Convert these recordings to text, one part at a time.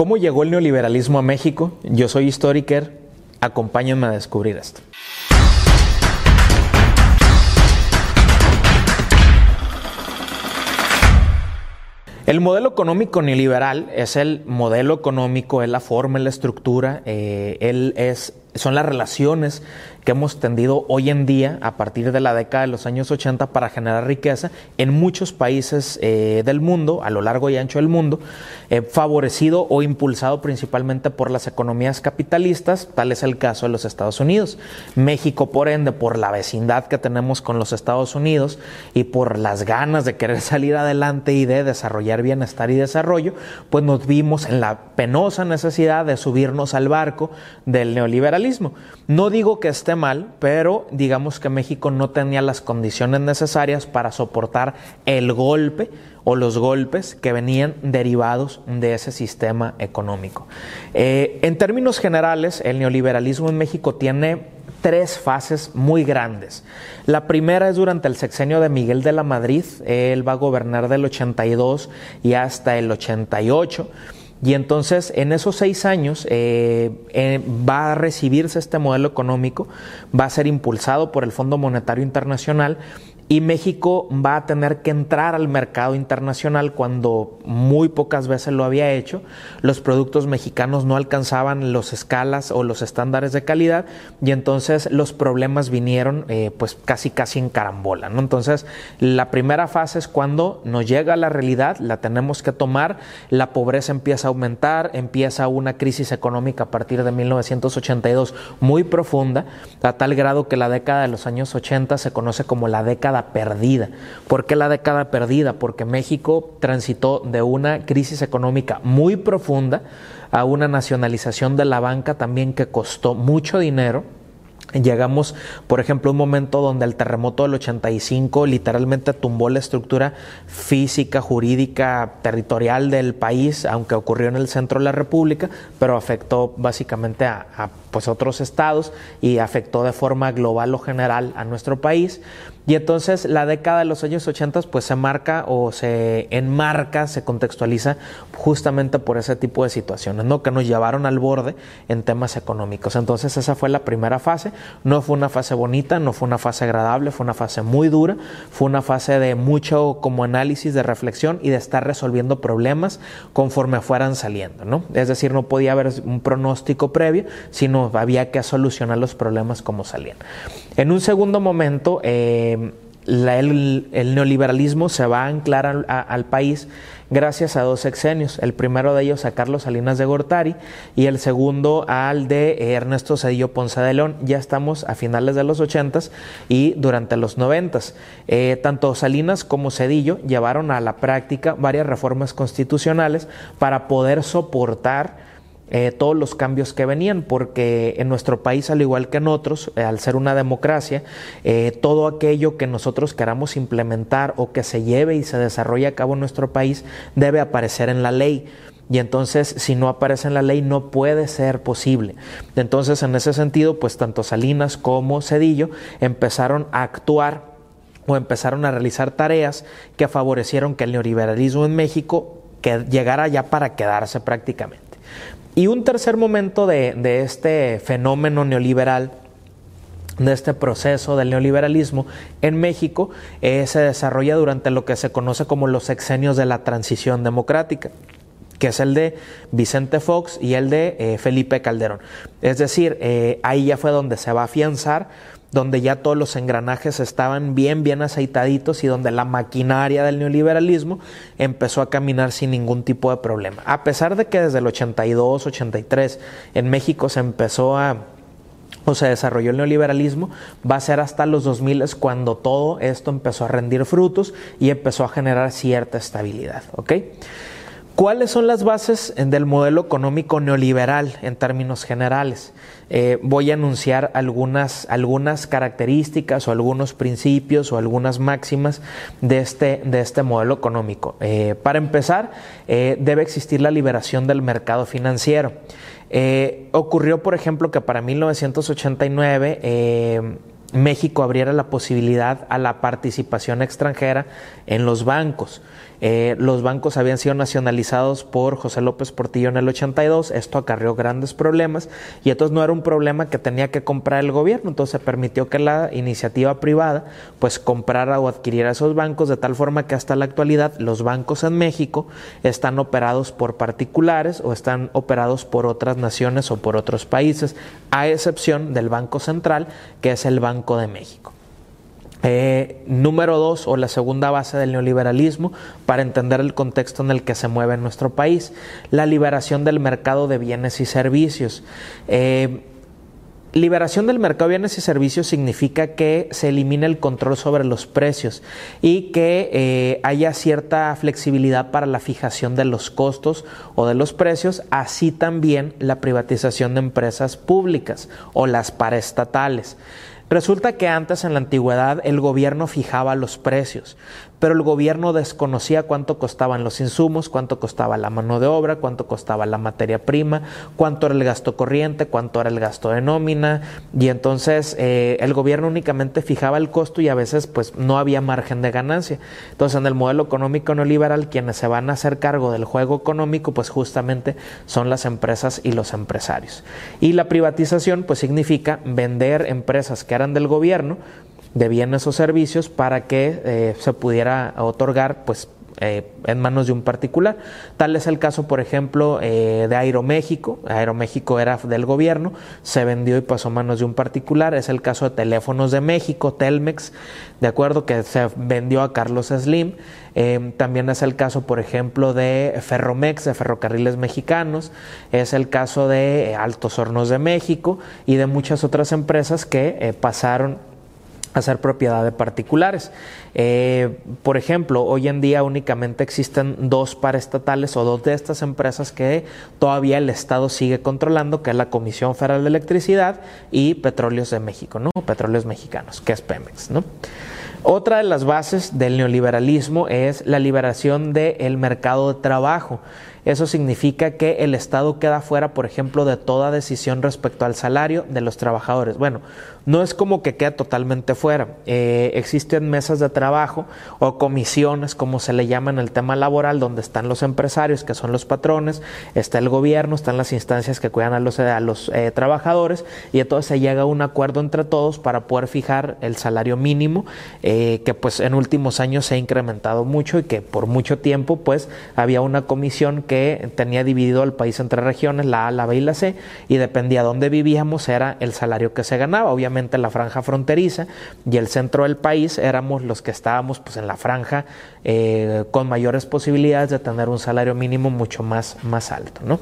¿Cómo llegó el neoliberalismo a México? Yo soy historiker, acompáñenme a descubrir esto. El modelo económico neoliberal es el modelo económico, es la forma, es la estructura, eh, él es, son las relaciones que hemos tendido hoy en día, a partir de la década de los años 80, para generar riqueza en muchos países eh, del mundo, a lo largo y ancho del mundo, eh, favorecido o impulsado principalmente por las economías capitalistas, tal es el caso de los Estados Unidos. México, por ende, por la vecindad que tenemos con los Estados Unidos y por las ganas de querer salir adelante y de desarrollar bienestar y desarrollo, pues nos vimos en la penosa necesidad de subirnos al barco del neoliberalismo. No digo que esté mal, pero digamos que México no tenía las condiciones necesarias para soportar el golpe o los golpes que venían derivados de ese sistema económico. Eh, en términos generales, el neoliberalismo en México tiene tres fases muy grandes. La primera es durante el sexenio de Miguel de la Madrid, él va a gobernar del 82 y hasta el 88. Y entonces en esos seis años eh, eh, va a recibirse este modelo económico, va a ser impulsado por el Fondo Monetario Internacional y México va a tener que entrar al mercado internacional cuando muy pocas veces lo había hecho. Los productos mexicanos no alcanzaban los escalas o los estándares de calidad y entonces los problemas vinieron eh, pues casi casi en carambola. ¿no? Entonces la primera fase es cuando nos llega la realidad, la tenemos que tomar, la pobreza empieza a aumentar, empieza una crisis económica a partir de 1982 muy profunda, a tal grado que la década de los años 80 se conoce como la década perdida. ¿Por qué la década perdida? Porque México transitó de una crisis económica muy profunda a una nacionalización de la banca también que costó mucho dinero Llegamos, por ejemplo, a un momento donde el terremoto del 85 literalmente tumbó la estructura física, jurídica, territorial del país, aunque ocurrió en el centro de la República, pero afectó básicamente a, pues, otros estados y afectó de forma global o general a nuestro país. Y entonces la década de los años 80 pues se marca o se enmarca, se contextualiza justamente por ese tipo de situaciones, ¿no? Que nos llevaron al borde en temas económicos. Entonces esa fue la primera fase. No fue una fase bonita, no fue una fase agradable, fue una fase muy dura, fue una fase de mucho como análisis, de reflexión y de estar resolviendo problemas conforme fueran saliendo, ¿no? Es decir, no podía haber un pronóstico previo, sino había que solucionar los problemas como salían. En un segundo momento, eh, el, neoliberalismo se va a anclar al, país gracias a dos sexenios. El primero de ellos a Carlos Salinas de Gortari y el segundo al de Ernesto Cedillo Ponce de León. Ya estamos a finales de los ochentas y durante los noventas. Eh, tanto Salinas como Cedillo llevaron a la práctica varias reformas constitucionales para poder soportar eh, todos los cambios que venían, porque en nuestro país, al igual que en otros, eh, al ser una democracia, eh, todo aquello que nosotros queramos implementar o que se lleve y se desarrolle a cabo en nuestro país debe aparecer en la ley. Y entonces, si no aparece en la ley, no puede ser posible. Entonces, en ese sentido, pues tanto Salinas como Cedillo empezaron a actuar o empezaron a realizar tareas que favorecieron que el neoliberalismo en México llegara ya para quedarse prácticamente. Y un tercer momento de, este fenómeno neoliberal de este proceso del neoliberalismo en México eh, se desarrolla durante lo que se conoce como los sexenios de la transición democrática que es el de Vicente Fox y el de eh, Felipe Calderón. Es decir, eh, ahí ya fue donde se va a afianzar donde ya todos los engranajes estaban bien, bien aceitaditos y donde la maquinaria del neoliberalismo empezó a caminar sin ningún tipo de problema. A pesar de que desde el 82, 83 en México se empezó a o se desarrolló el neoliberalismo, va a ser hasta los 2000 cuando todo esto empezó a rendir frutos y empezó a generar cierta estabilidad, ¿ok? ¿Cuáles son las bases del modelo económico neoliberal en términos generales? Eh, voy a anunciar algunas, algunas características o algunos principios o algunas máximas de este, de este modelo económico. Eh, para empezar, eh, debe existir la liberación del mercado financiero. ocurrió, por ejemplo, que para 1989 México abriera la posibilidad a la participación extranjera en los bancos. Eh, los bancos habían sido nacionalizados por José López Portillo en el 82, esto acarreó grandes problemas y entonces no era un problema que tenía que comprar el gobierno, entonces se permitió que la iniciativa privada pues comprara o adquiriera esos bancos de tal forma que hasta la actualidad los bancos en México están operados por particulares o están operados por otras naciones o por otros países, a excepción del Banco Central, que es el Banco de México. Eh, número dos, o la segunda base del neoliberalismo, para entender el contexto en el que se mueve nuestro país, la liberación del mercado de bienes y servicios. Eh, liberación del mercado de bienes y servicios significa que se elimina el control sobre los precios y que eh, haya cierta flexibilidad para la fijación de los costos o de los precios, así también la privatización de empresas públicas o las paraestatales. Resulta que antes en la antigüedad el gobierno fijaba los precios, pero el gobierno desconocía cuánto costaban los insumos, cuánto costaba la mano de obra, cuánto costaba la materia prima, cuánto era el gasto corriente, cuánto era el gasto de nómina, y entonces eh, el gobierno únicamente fijaba el costo y a veces pues no había margen de ganancia. Entonces en el modelo económico neoliberal quienes se van a hacer cargo del juego económico pues justamente son las empresas y los empresarios. Y la privatización pues significa vender empresas que eran del gobierno, de bienes o servicios para que eh, se pudiera otorgar pues eh, en manos de un particular. Tal es el caso, por ejemplo, eh, de Aeroméxico. Aeroméxico era del gobierno, se vendió y pasó a manos de un particular. Es el caso de Teléfonos de México, Telmex, de acuerdo, que se vendió a Carlos Slim. también es el caso, por ejemplo, de Ferromex, de Ferrocarriles Mexicanos. Es el caso de Altos Hornos de México y de muchas otras empresas que pasaron a ser propiedad de particulares. Eh, por ejemplo, hoy en día únicamente existen dos paraestatales o dos de estas empresas que todavía el Estado sigue controlando, que es la Comisión Federal de Electricidad y Petróleos de México, ¿no? Petróleos Mexicanos, que es Pemex, ¿no? Otra de las bases del neoliberalismo es la liberación del mercado de trabajo. Eso significa que el Estado queda fuera, por ejemplo, de toda decisión respecto al salario de los trabajadores. Bueno, no es como que quede totalmente fuera. Eh, existen mesas de trabajo o comisiones, como se le llama en el tema laboral, donde están los empresarios, que son los patrones, está el gobierno, están las instancias que cuidan a los, eh, trabajadores, y entonces se llega a un acuerdo entre todos para poder fijar el salario mínimo, eh, que pues en últimos años se ha incrementado mucho y que por mucho tiempo pues había una comisión que tenía dividido al país entre regiones, la A, la B y la C, y dependía de dónde vivíamos, era el salario que se ganaba. Obviamente la franja fronteriza y el centro del país éramos los que estábamos pues, en la franja eh, con mayores posibilidades de tener un salario mínimo mucho más, más alto. ¿no?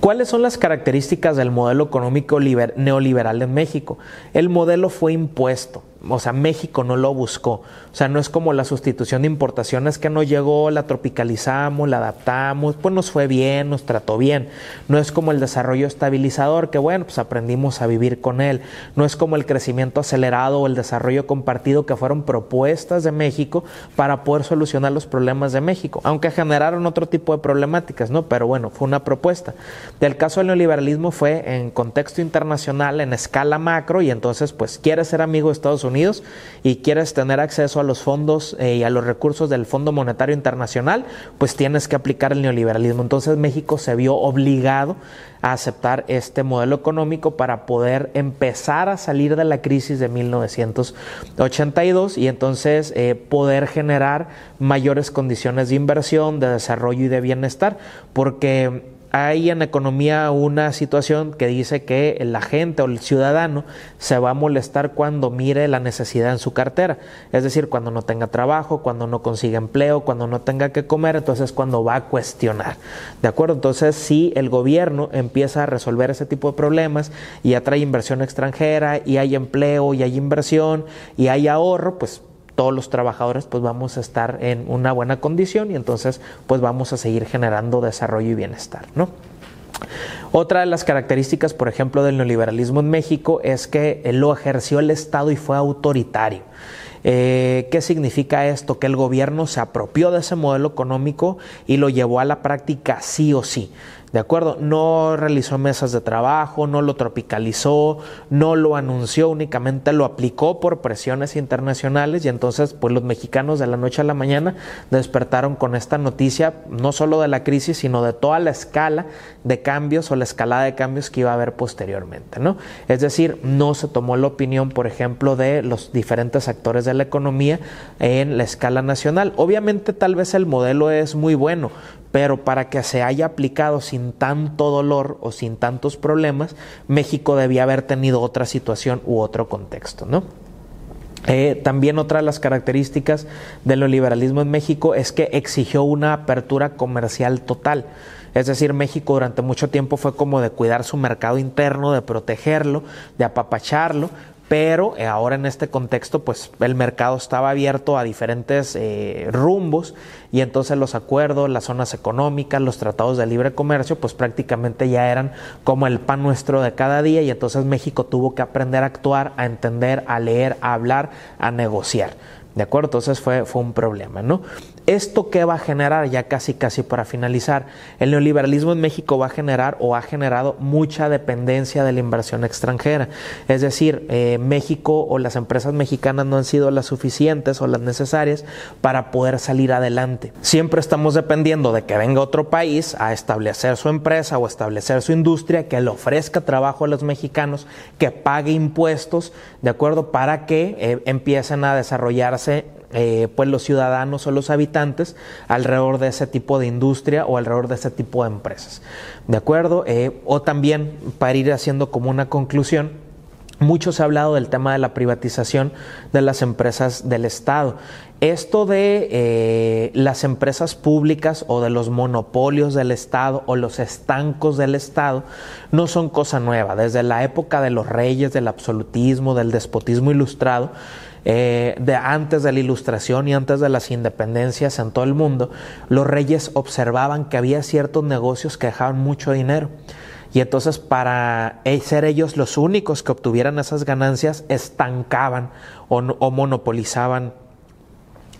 ¿Cuáles son las características del modelo económico neoliberal en México? El modelo fue impuesto o sea, México no lo buscó. O sea, no es como la sustitución de importaciones que no llegó, la tropicalizamos, la adaptamos, pues nos fue bien, nos trató bien. No es como el desarrollo estabilizador, que bueno, pues aprendimos a vivir con él. No es como el crecimiento acelerado o el desarrollo compartido que fueron propuestas de México para poder solucionar los problemas de México, aunque generaron otro tipo de problemáticas, ¿no? Pero bueno, fue una propuesta. Del caso del neoliberalismo fue en contexto internacional, en escala macro, y entonces, pues, quiere ser amigo de Estados Unidos y quieres tener acceso a los fondos eh, y a los recursos del Fondo Monetario Internacional, pues tienes que aplicar el neoliberalismo. Entonces México se vio obligado a aceptar este modelo económico para poder empezar a salir de la crisis de 1982 y entonces eh, poder generar mayores condiciones de inversión, de desarrollo y de bienestar, porque hay en economía una situación que dice que la gente o el ciudadano se va a molestar cuando mire la necesidad en su cartera, es decir, cuando no tenga trabajo, cuando no consiga empleo, cuando no tenga que comer, entonces cuando va a cuestionar. ¿De acuerdo? Entonces, si el gobierno empieza a resolver ese tipo de problemas y atrae inversión extranjera y hay empleo y hay inversión y hay ahorro, pues todos los trabajadores pues vamos a estar en una buena condición y entonces pues vamos a seguir generando desarrollo y bienestar, ¿no? Otra de las características, por ejemplo, del neoliberalismo en México es que lo ejerció el Estado y fue autoritario. Eh, ¿Qué significa esto? Que el gobierno se apropió de ese modelo económico y lo llevó a la práctica sí o sí. ¿De acuerdo? No realizó mesas de trabajo, no lo tropicalizó, no lo anunció, únicamente lo aplicó por presiones internacionales y entonces pues los mexicanos de la noche a la mañana despertaron con esta noticia no solo de la crisis, sino de toda la escala de cambios o la escalada de cambios que iba a haber posteriormente, ¿no? Es decir, no se tomó la opinión, por ejemplo, de los diferentes actores de la economía en la escala nacional. Obviamente tal vez el modelo es muy bueno, pero para que se haya aplicado sin tanto dolor o sin tantos problemas, México debía haber tenido otra situación u otro contexto, ¿no? Eh, también otra de las características del neoliberalismo en México es que exigió una apertura comercial total. Es decir, México durante mucho tiempo fue como de cuidar su mercado interno, de protegerlo, de apapacharlo, pero eh, ahora en este contexto pues el mercado estaba abierto a diferentes eh, rumbos y entonces los acuerdos, las zonas económicas, los tratados de libre comercio pues prácticamente ya eran como el pan nuestro de cada día y entonces México tuvo que aprender a actuar, a entender, a leer, a hablar, a negociar. ¿De acuerdo? Entonces fue, fue un problema, ¿no? ¿Esto qué va a generar? Ya casi, casi para finalizar. El neoliberalismo en México va a generar o ha generado mucha dependencia de la inversión extranjera. Es decir, eh, México o las empresas mexicanas no han sido las suficientes o las necesarias para poder salir adelante. Siempre estamos dependiendo de que venga otro país a establecer su empresa o establecer su industria, que le ofrezca trabajo a los mexicanos, que pague impuestos, ¿de acuerdo? Para que eh, empiecen a desarrollarse eh, pues los ciudadanos o los habitantes alrededor de ese tipo de industria o alrededor de ese tipo de empresas. ¿De acuerdo? Eh, o también, para ir haciendo como una conclusión, mucho se ha hablado del tema de la privatización de las empresas del Estado. Esto de eh, las empresas públicas o de los monopolios del Estado o los estancos del Estado no son cosa nueva. Desde la época de los reyes, del absolutismo, del despotismo ilustrado, eh, de antes de la ilustración y antes de las independencias en todo el mundo, los reyes observaban que había ciertos negocios que dejaban mucho dinero. Y entonces para e, ser ellos los únicos que obtuvieran esas ganancias, estancaban o, o monopolizaban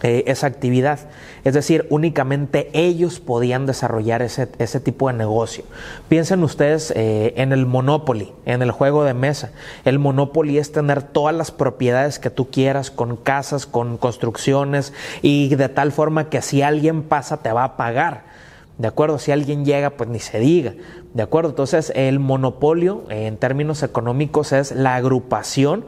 eh, esa actividad. Es decir, únicamente ellos podían desarrollar ese, ese tipo de negocio. Piensen ustedes eh, en el Monopoly, en el juego de mesa. El Monopoly es tener todas las propiedades que tú quieras, con casas, con construcciones, y de tal forma que si alguien pasa te va a pagar. ¿De acuerdo? Si alguien llega, pues ni se diga. ¿De acuerdo? Entonces, el monopolio en términos económicos es la agrupación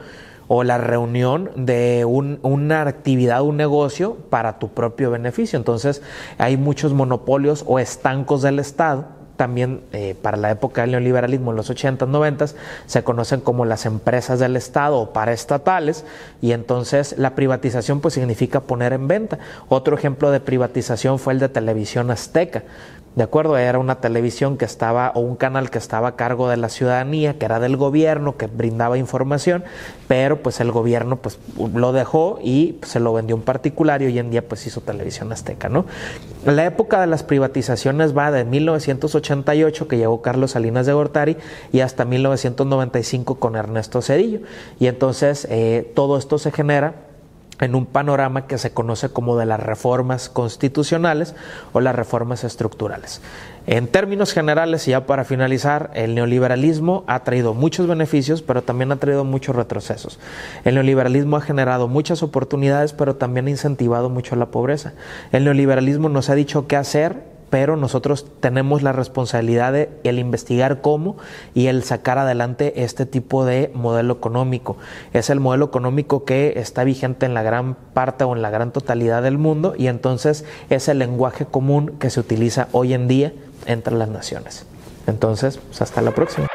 o la reunión de una actividad, un negocio para tu propio beneficio. Entonces hay muchos monopolios o estancos del Estado. También eh, para la época del neoliberalismo en los 80s, 90 se conocen como las empresas del Estado o paraestatales y entonces la privatización pues significa poner en venta. Otro ejemplo de privatización fue el de Televisión Azteca. ¿De acuerdo? Era una televisión que estaba, o un canal que estaba a cargo de la ciudadanía, que era del gobierno, que brindaba información, pero pues el gobierno pues lo dejó y se lo vendió un particular y hoy en día pues hizo televisión azteca, ¿no? La época de las privatizaciones va de 1988, que llegó Carlos Salinas de Gortari, y hasta 1995 con Ernesto Cedillo. Y entonces eh, todo esto se genera en un panorama que se conoce como de las reformas constitucionales o las reformas estructurales. En términos generales, y ya para finalizar, el neoliberalismo ha traído muchos beneficios, pero también ha traído muchos retrocesos. El neoliberalismo ha generado muchas oportunidades, pero también ha incentivado mucho la pobreza. El neoliberalismo nos ha dicho qué hacer pero nosotros tenemos la responsabilidad de el investigar cómo y el sacar adelante este tipo de modelo económico. Es el modelo económico que está vigente en la gran parte o en la gran totalidad del mundo y entonces es el lenguaje común que se utiliza hoy en día entre las naciones. Entonces, pues hasta la próxima.